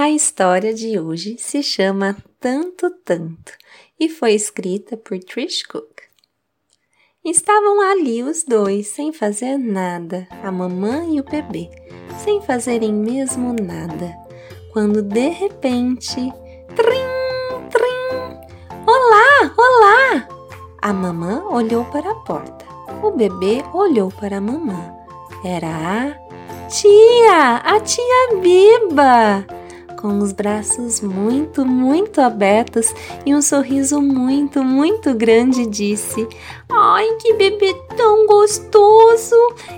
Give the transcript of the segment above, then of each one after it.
A história de hoje se chama Tanto Tanto e foi escrita por Trish Cook. Estavam ali os dois, sem fazer nada, a mamãe e o bebê, sem fazerem mesmo nada, quando de repente. Trim, trim! Olá, olá! A mamã olhou para a porta. O bebê olhou para a mamã. Era a tia, a tia Biba! Com os braços muito, muito abertos e um sorriso muito, muito grande, disse: Ai, que bebê tão gostoso!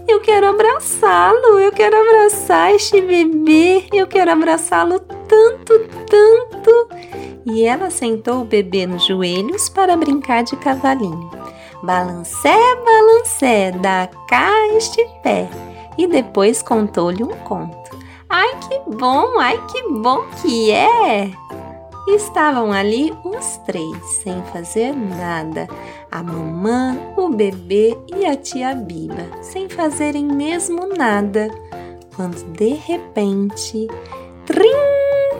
Eu quero abraçá-lo, eu quero abraçar este bebê, eu quero abraçá-lo tanto, tanto. E ela sentou o bebê nos joelhos para brincar de cavalinho. Balancé, balancé, dá cá este pé. E depois contou-lhe um conto. Ai, que bom, ai, que bom que é! Estavam ali os três, sem fazer nada: a mamã, o bebê e a tia Biba, sem fazerem mesmo nada. Quando de repente, trim,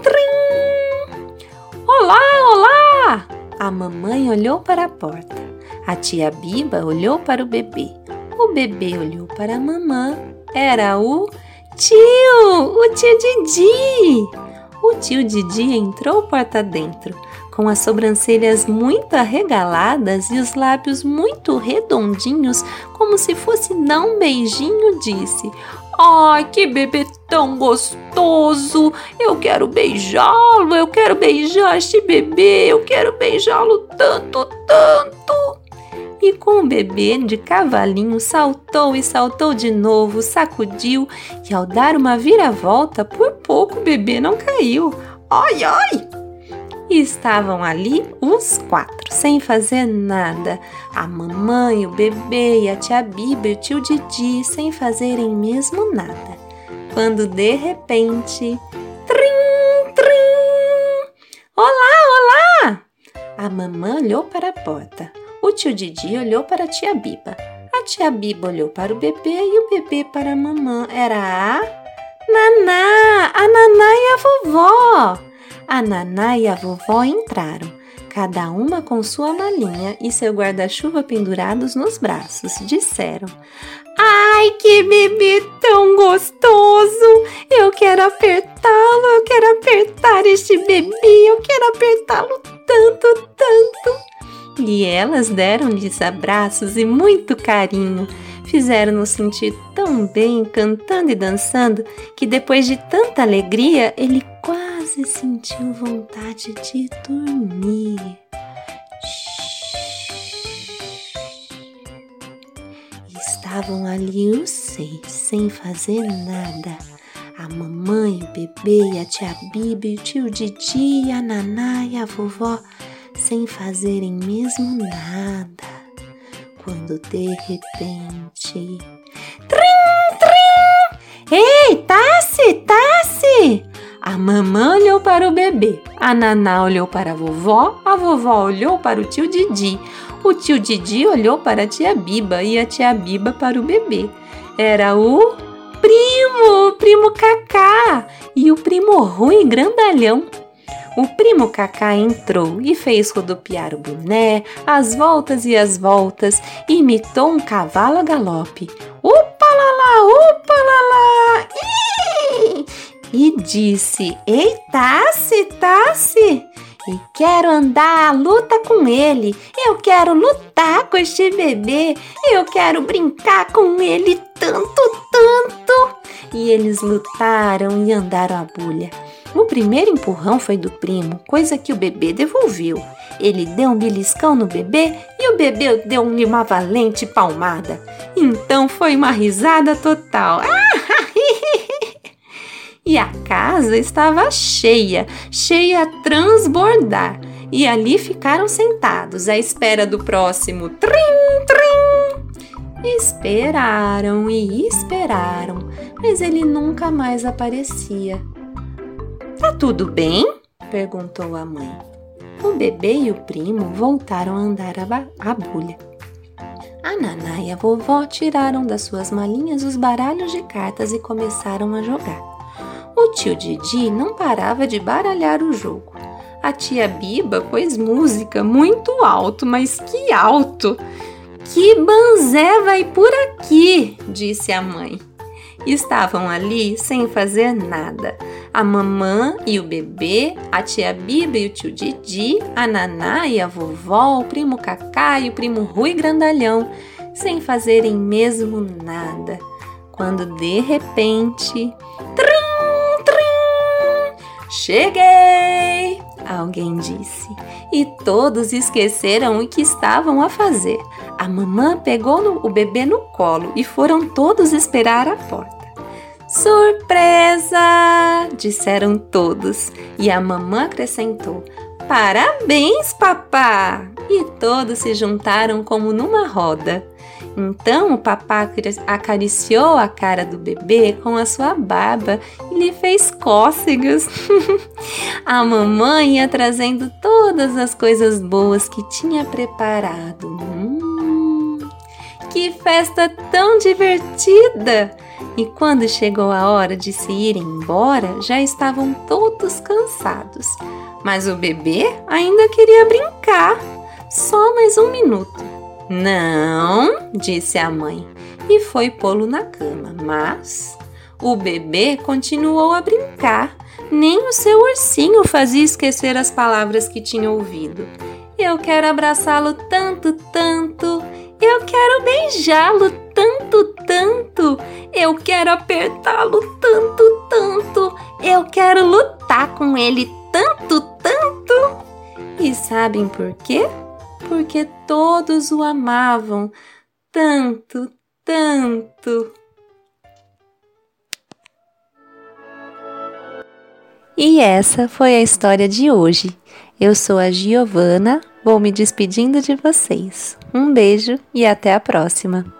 trim! Olá, olá! A mamãe olhou para a porta. A tia Biba olhou para o bebê. O bebê olhou para a mamã. Era o Tio! O tio Didi! O tio Didi entrou porta dentro, com as sobrancelhas muito arregaladas e os lábios muito redondinhos, como se fosse dar um beijinho, disse: Ai, que bebê tão gostoso! Eu quero beijá-lo, eu quero beijar este bebê, eu quero beijá-lo tanto, tanto! E com o bebê de cavalinho saltou e saltou de novo, sacudiu e ao dar uma viravolta, por pouco o bebê não caiu. Ai, ai! E estavam ali os quatro, sem fazer nada. A mamãe, o bebê a tia Biba e o tio Didi, sem fazerem mesmo nada. Quando de repente. Trim, trim! Olá, olá! A mamãe olhou para a porta. O Didi olhou para a tia Biba. A tia Biba olhou para o bebê e o bebê para a mamã. Era a Naná, a Naná e a vovó. A Naná e a vovó entraram, cada uma com sua malinha e seu guarda-chuva pendurados nos braços. Disseram: Ai, que bebê tão gostoso! Eu quero apertá-lo, eu quero apertar este bebê, eu quero apertá-lo tanto. E elas deram-lhes abraços e muito carinho. Fizeram-nos sentir tão bem, cantando e dançando, que depois de tanta alegria, ele quase sentiu vontade de dormir. Estavam ali os seis, sem fazer nada. A mamãe, o bebê, a tia Bibi, o tio Didi, a Naná e a vovó sem fazerem mesmo nada, quando de repente. Trim, trim! Ei, Tassi, Tassi! A mamãe olhou para o bebê, a Naná olhou para a vovó, a vovó olhou para o tio Didi, o tio Didi olhou para a tia Biba e a tia Biba para o bebê. Era o primo, o primo Cacá e o primo ruim grandalhão o primo Cacá entrou e fez rodopiar o boné, as voltas e as voltas, imitou um cavalo a galope. Upa lá upa lá E disse: Ei, Tassi, Tassi! E quero andar à luta com ele. Eu quero lutar com este bebê. Eu quero brincar com ele tanto, tanto. E eles lutaram e andaram a bulha. O primeiro empurrão foi do primo, coisa que o bebê devolveu. Ele deu um beliscão no bebê e o bebê deu-lhe uma valente palmada. Então foi uma risada total. e a casa estava cheia, cheia a transbordar. e ali ficaram sentados à espera do próximo trim, trim. Esperaram e esperaram, mas ele nunca mais aparecia. Tudo bem? perguntou a mãe. O bebê e o primo voltaram a andar a, a bulha. A Naná e a vovó tiraram das suas malinhas os baralhos de cartas e começaram a jogar. O tio Didi não parava de baralhar o jogo. A tia Biba pôs música muito alto, mas que alto! Que banzé vai por aqui, disse a mãe. Estavam ali sem fazer nada. A mamã e o bebê, a tia Biba e o tio Didi, a Naná e a vovó, o primo Cacá e o primo Rui Grandalhão, sem fazerem mesmo nada. Quando de repente, trim, trim, cheguei! Alguém disse, e todos esqueceram o que estavam a fazer. A mamã pegou o bebê no colo e foram todos esperar à porta. Surpresa! disseram todos, e a mamã acrescentou: Parabéns, papá! E todos se juntaram como numa roda. Então o papá acariciou a cara do bebê com a sua barba e lhe fez cócegas. a mamãe ia trazendo todas as coisas boas que tinha preparado. Hum, que festa tão divertida! E quando chegou a hora de se ir embora, já estavam todos cansados. Mas o bebê ainda queria brincar. Só mais um minuto. Não, disse a mãe e foi pô-lo na cama. Mas o bebê continuou a brincar. Nem o seu ursinho fazia esquecer as palavras que tinha ouvido. Eu quero abraçá-lo tanto, tanto. Eu quero beijá-lo tanto, tanto. Eu quero apertá-lo tanto, tanto. Eu quero lutar com ele tanto, tanto. E sabem por quê? Porque todos o amavam tanto, tanto. E essa foi a história de hoje. Eu sou a Giovana, vou me despedindo de vocês. Um beijo e até a próxima!